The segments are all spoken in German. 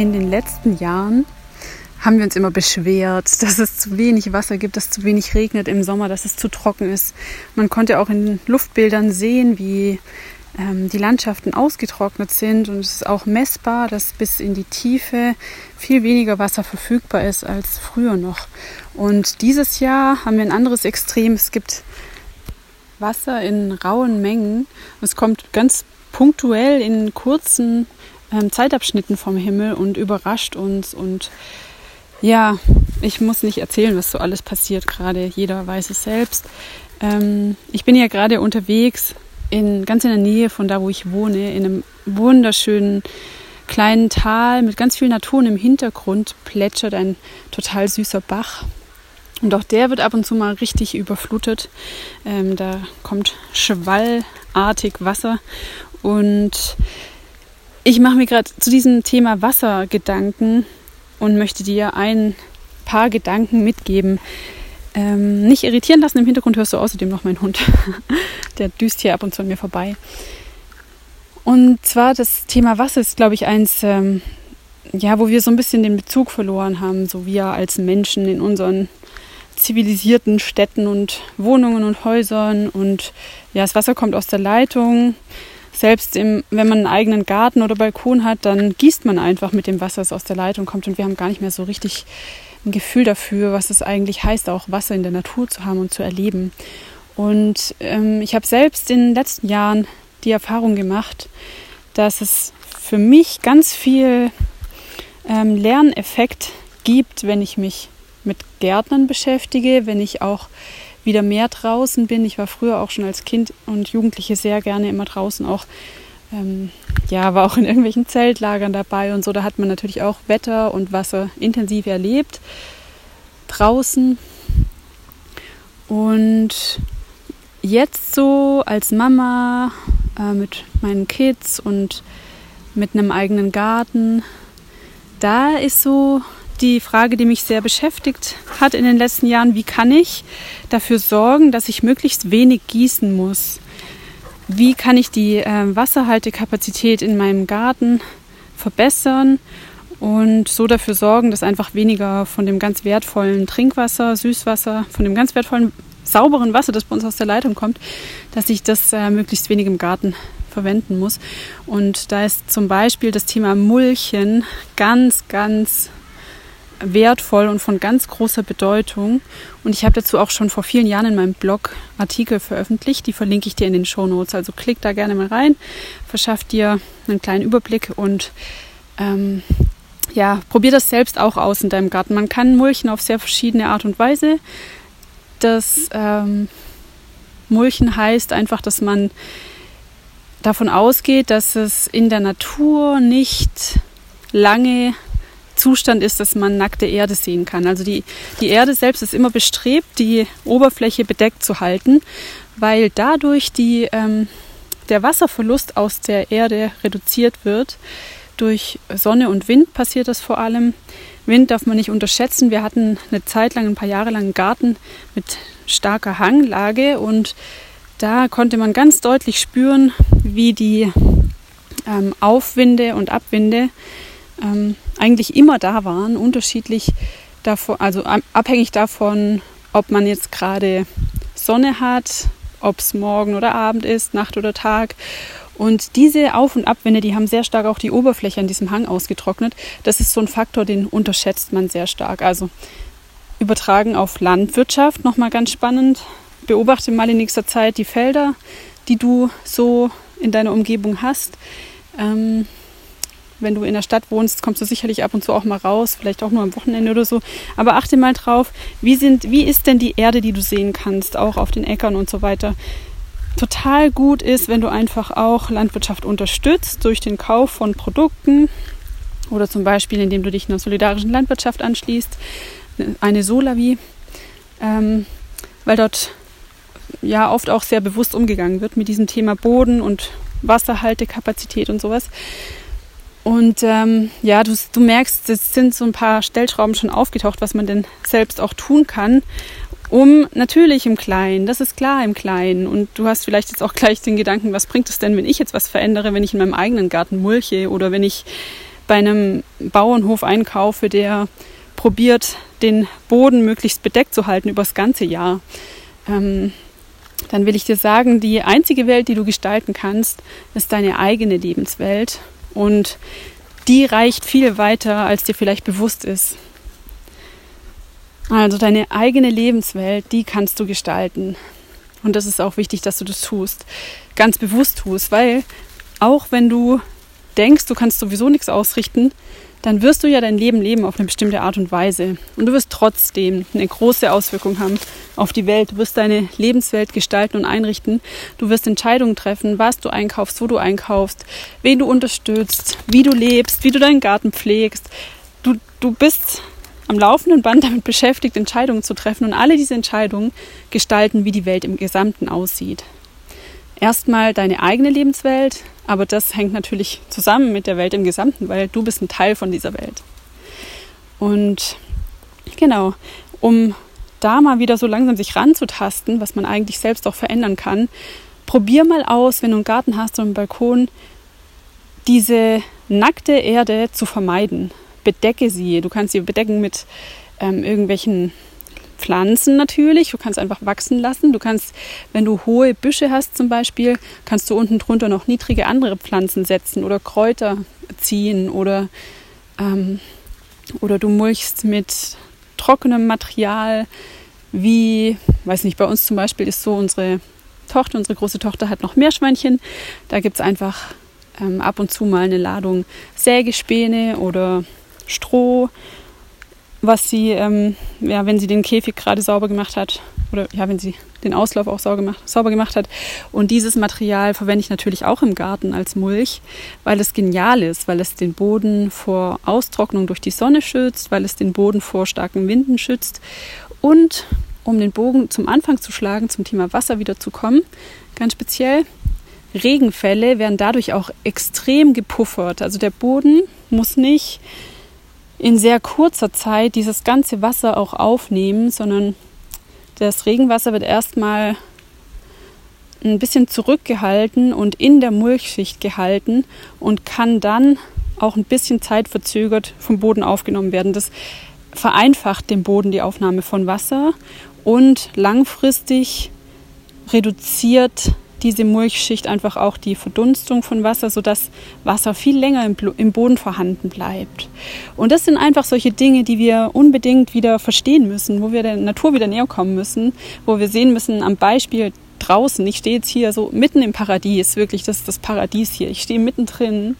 In den letzten Jahren haben wir uns immer beschwert, dass es zu wenig Wasser gibt, dass zu wenig regnet im Sommer, dass es zu trocken ist. Man konnte auch in Luftbildern sehen, wie ähm, die Landschaften ausgetrocknet sind und es ist auch messbar, dass bis in die Tiefe viel weniger Wasser verfügbar ist als früher noch. Und dieses Jahr haben wir ein anderes Extrem. Es gibt Wasser in rauen Mengen. Es kommt ganz punktuell in kurzen ähm, Zeitabschnitten vom Himmel und überrascht uns. Und ja, ich muss nicht erzählen, was so alles passiert gerade. Jeder weiß es selbst. Ähm, ich bin ja gerade unterwegs, in, ganz in der Nähe von da, wo ich wohne, in einem wunderschönen kleinen Tal mit ganz viel Natur und im Hintergrund plätschert ein total süßer Bach. Und auch der wird ab und zu mal richtig überflutet. Ähm, da kommt schwallartig Wasser. Und ich mache mir gerade zu diesem Thema Wasser Gedanken und möchte dir ein paar Gedanken mitgeben. Ähm, nicht irritieren lassen, im Hintergrund hörst du außerdem noch meinen Hund. Der düst hier ab und zu an mir vorbei. Und zwar das Thema Wasser ist, glaube ich, eins, ähm, ja, wo wir so ein bisschen den Bezug verloren haben, so wir als Menschen in unseren zivilisierten Städten und Wohnungen und Häusern und ja, das Wasser kommt aus der Leitung. Selbst im, wenn man einen eigenen Garten oder Balkon hat, dann gießt man einfach mit dem Wasser, das aus der Leitung kommt und wir haben gar nicht mehr so richtig ein Gefühl dafür, was es eigentlich heißt, auch Wasser in der Natur zu haben und zu erleben. Und ähm, ich habe selbst in den letzten Jahren die Erfahrung gemacht, dass es für mich ganz viel ähm, Lerneffekt gibt, wenn ich mich mit Gärtnern beschäftige, wenn ich auch wieder mehr draußen bin. Ich war früher auch schon als Kind und Jugendliche sehr gerne immer draußen auch. Ähm, ja, war auch in irgendwelchen Zeltlagern dabei und so. Da hat man natürlich auch Wetter und Wasser intensiv erlebt draußen. Und jetzt so als Mama äh, mit meinen Kids und mit einem eigenen Garten, da ist so die Frage, die mich sehr beschäftigt hat in den letzten Jahren, wie kann ich dafür sorgen, dass ich möglichst wenig gießen muss? Wie kann ich die äh, Wasserhaltekapazität in meinem Garten verbessern und so dafür sorgen, dass einfach weniger von dem ganz wertvollen Trinkwasser, Süßwasser, von dem ganz wertvollen sauberen Wasser, das bei uns aus der Leitung kommt, dass ich das äh, möglichst wenig im Garten verwenden muss. Und da ist zum Beispiel das Thema Mulchen ganz, ganz wertvoll und von ganz großer Bedeutung. Und ich habe dazu auch schon vor vielen Jahren in meinem Blog Artikel veröffentlicht. Die verlinke ich dir in den Show Notes. Also klick da gerne mal rein, verschaff dir einen kleinen Überblick und ähm, ja, probier das selbst auch aus in deinem Garten. Man kann Mulchen auf sehr verschiedene Art und Weise. Das ähm, Mulchen heißt einfach, dass man davon ausgeht, dass es in der Natur nicht lange Zustand ist, dass man nackte Erde sehen kann. Also die, die Erde selbst ist immer bestrebt, die Oberfläche bedeckt zu halten, weil dadurch die, ähm, der Wasserverlust aus der Erde reduziert wird. Durch Sonne und Wind passiert das vor allem. Wind darf man nicht unterschätzen. Wir hatten eine Zeit lang, ein paar Jahre lang einen Garten mit starker Hanglage und da konnte man ganz deutlich spüren, wie die ähm, Aufwinde und Abwinde ähm, eigentlich immer da waren, unterschiedlich davon, also abhängig davon, ob man jetzt gerade Sonne hat, ob es morgen oder Abend ist, Nacht oder Tag. Und diese Auf- und Abwände, die haben sehr stark auch die Oberfläche an diesem Hang ausgetrocknet. Das ist so ein Faktor, den unterschätzt man sehr stark. Also übertragen auf Landwirtschaft, nochmal ganz spannend. Beobachte mal in nächster Zeit die Felder, die du so in deiner Umgebung hast. Ähm, wenn du in der Stadt wohnst, kommst du sicherlich ab und zu auch mal raus, vielleicht auch nur am Wochenende oder so. Aber achte mal drauf, wie, sind, wie ist denn die Erde, die du sehen kannst, auch auf den Äckern und so weiter. Total gut ist, wenn du einfach auch Landwirtschaft unterstützt durch den Kauf von Produkten oder zum Beispiel, indem du dich einer solidarischen Landwirtschaft anschließt, eine Solavi, ähm, weil dort ja oft auch sehr bewusst umgegangen wird mit diesem Thema Boden und Wasserhaltekapazität und sowas. Und ähm, ja, du, du merkst, es sind so ein paar Stellschrauben schon aufgetaucht, was man denn selbst auch tun kann, um natürlich im Kleinen, das ist klar im Kleinen. Und du hast vielleicht jetzt auch gleich den Gedanken, was bringt es denn, wenn ich jetzt was verändere, wenn ich in meinem eigenen Garten mulche oder wenn ich bei einem Bauernhof einkaufe, der probiert, den Boden möglichst bedeckt zu halten über das ganze Jahr, ähm, dann will ich dir sagen, die einzige Welt, die du gestalten kannst, ist deine eigene Lebenswelt. Und die reicht viel weiter, als dir vielleicht bewusst ist. Also deine eigene Lebenswelt, die kannst du gestalten. Und das ist auch wichtig, dass du das tust, ganz bewusst tust, weil auch wenn du denkst, du kannst sowieso nichts ausrichten, dann wirst du ja dein Leben leben auf eine bestimmte Art und Weise. Und du wirst trotzdem eine große Auswirkung haben auf die Welt. Du wirst deine Lebenswelt gestalten und einrichten. Du wirst Entscheidungen treffen, was du einkaufst, wo du einkaufst, wen du unterstützt, wie du lebst, wie du deinen Garten pflegst. Du, du bist am laufenden Band damit beschäftigt, Entscheidungen zu treffen. Und alle diese Entscheidungen gestalten, wie die Welt im Gesamten aussieht. Erstmal deine eigene Lebenswelt, aber das hängt natürlich zusammen mit der Welt im Gesamten, weil du bist ein Teil von dieser Welt. Und genau, um da mal wieder so langsam sich ranzutasten, was man eigentlich selbst auch verändern kann, probier mal aus, wenn du einen Garten hast oder einen Balkon, diese nackte Erde zu vermeiden. Bedecke sie. Du kannst sie bedecken mit ähm, irgendwelchen Pflanzen natürlich. Du kannst einfach wachsen lassen. Du kannst, wenn du hohe Büsche hast zum Beispiel, kannst du unten drunter noch niedrige andere Pflanzen setzen oder Kräuter ziehen oder, ähm, oder du mulchst mit trockenem Material, wie, weiß nicht, bei uns zum Beispiel ist so unsere Tochter, unsere große Tochter hat noch Meerschweinchen. Da gibt es einfach ähm, ab und zu mal eine Ladung Sägespäne oder Stroh was sie, ähm, ja, wenn sie den Käfig gerade sauber gemacht hat, oder ja, wenn sie den Auslauf auch sauber gemacht, sauber gemacht hat. Und dieses Material verwende ich natürlich auch im Garten als Mulch, weil es genial ist, weil es den Boden vor Austrocknung durch die Sonne schützt, weil es den Boden vor starken Winden schützt. Und um den Bogen zum Anfang zu schlagen, zum Thema Wasser wieder zu kommen, ganz speziell, Regenfälle werden dadurch auch extrem gepuffert. Also der Boden muss nicht in sehr kurzer Zeit dieses ganze Wasser auch aufnehmen, sondern das Regenwasser wird erstmal ein bisschen zurückgehalten und in der Mulchschicht gehalten und kann dann auch ein bisschen zeitverzögert vom Boden aufgenommen werden. Das vereinfacht dem Boden die Aufnahme von Wasser und langfristig reduziert diese Mulchschicht einfach auch die Verdunstung von Wasser, sodass Wasser viel länger im, Boden vorhanden bleibt. Und das sind einfach solche Dinge, die wir unbedingt wieder verstehen müssen, wo wir der Natur wieder näher kommen müssen, wo wir sehen müssen am Beispiel draußen. Ich stehe jetzt hier so mitten im Paradies, wirklich, das ist das Paradies hier. Ich stehe mittendrin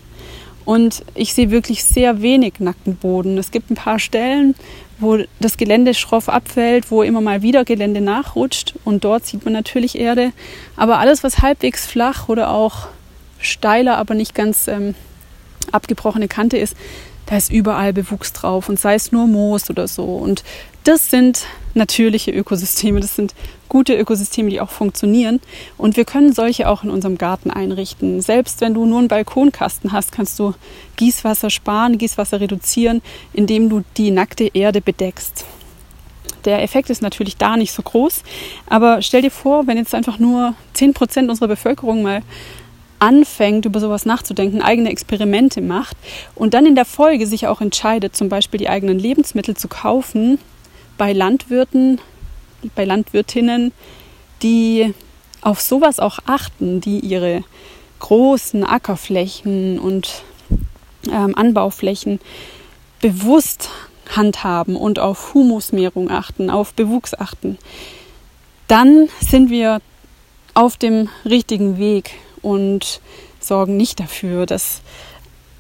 und ich sehe wirklich sehr wenig nackten Boden. Es gibt ein paar Stellen, wo das Gelände schroff abfällt, wo immer mal wieder Gelände nachrutscht und dort sieht man natürlich Erde. Aber alles, was halbwegs flach oder auch steiler, aber nicht ganz ähm, abgebrochene Kante ist, da ist überall Bewuchs drauf und sei es nur Moos oder so. Und das sind natürliche Ökosysteme, das sind gute Ökosysteme, die auch funktionieren. Und wir können solche auch in unserem Garten einrichten. Selbst wenn du nur einen Balkonkasten hast, kannst du Gießwasser sparen, Gießwasser reduzieren, indem du die nackte Erde bedeckst. Der Effekt ist natürlich da nicht so groß, aber stell dir vor, wenn jetzt einfach nur 10% unserer Bevölkerung mal anfängt, über sowas nachzudenken, eigene Experimente macht und dann in der Folge sich auch entscheidet, zum Beispiel die eigenen Lebensmittel zu kaufen bei Landwirten, bei Landwirtinnen, die auf sowas auch achten, die ihre großen Ackerflächen und ähm, Anbauflächen bewusst handhaben und auf Humusmehrung achten, auf Bewuchs achten, dann sind wir auf dem richtigen Weg und sorgen nicht dafür, dass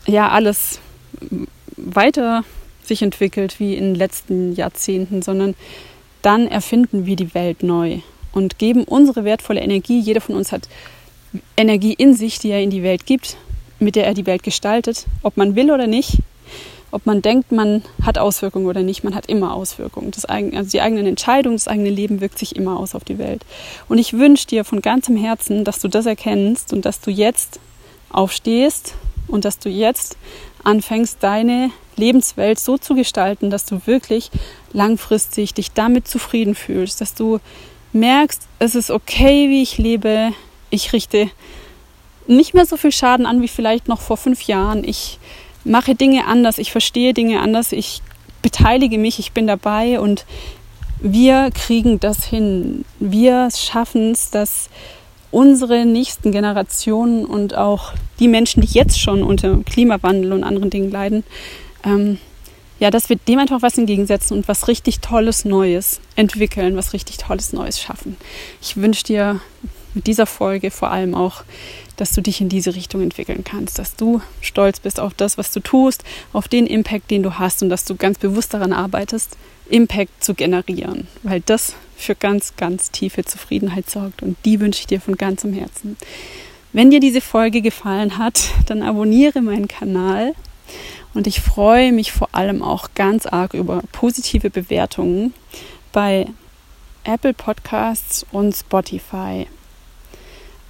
ja alles weiter sich entwickelt wie in den letzten Jahrzehnten, sondern dann erfinden wir die Welt neu und geben unsere wertvolle Energie. Jeder von uns hat Energie in sich, die er in die Welt gibt, mit der er die Welt gestaltet, ob man will oder nicht. Ob man denkt, man hat Auswirkungen oder nicht, man hat immer Auswirkungen. Das, also die eigenen Entscheidungen, das eigene Leben wirkt sich immer aus auf die Welt. Und ich wünsche dir von ganzem Herzen, dass du das erkennst und dass du jetzt aufstehst und dass du jetzt anfängst, deine Lebenswelt so zu gestalten, dass du wirklich langfristig dich damit zufrieden fühlst, dass du merkst, es ist okay, wie ich lebe, ich richte nicht mehr so viel Schaden an wie vielleicht noch vor fünf Jahren. Ich mache Dinge anders, ich verstehe Dinge anders, ich beteilige mich, ich bin dabei und wir kriegen das hin. Wir schaffen es, dass unsere nächsten Generationen und auch die Menschen, die jetzt schon unter Klimawandel und anderen Dingen leiden, ähm, ja, dass wir dem einfach was entgegensetzen und was richtig Tolles Neues entwickeln, was richtig Tolles Neues schaffen. Ich wünsche dir mit dieser Folge vor allem auch, dass du dich in diese Richtung entwickeln kannst, dass du stolz bist auf das, was du tust, auf den Impact, den du hast und dass du ganz bewusst daran arbeitest, Impact zu generieren, weil das für ganz, ganz tiefe Zufriedenheit sorgt und die wünsche ich dir von ganzem Herzen. Wenn dir diese Folge gefallen hat, dann abonniere meinen Kanal und ich freue mich vor allem auch ganz arg über positive Bewertungen bei Apple Podcasts und Spotify.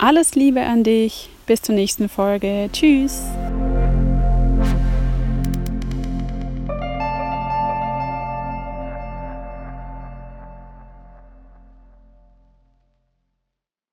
Alles Liebe an dich. Bis zur nächsten Folge. Tschüss.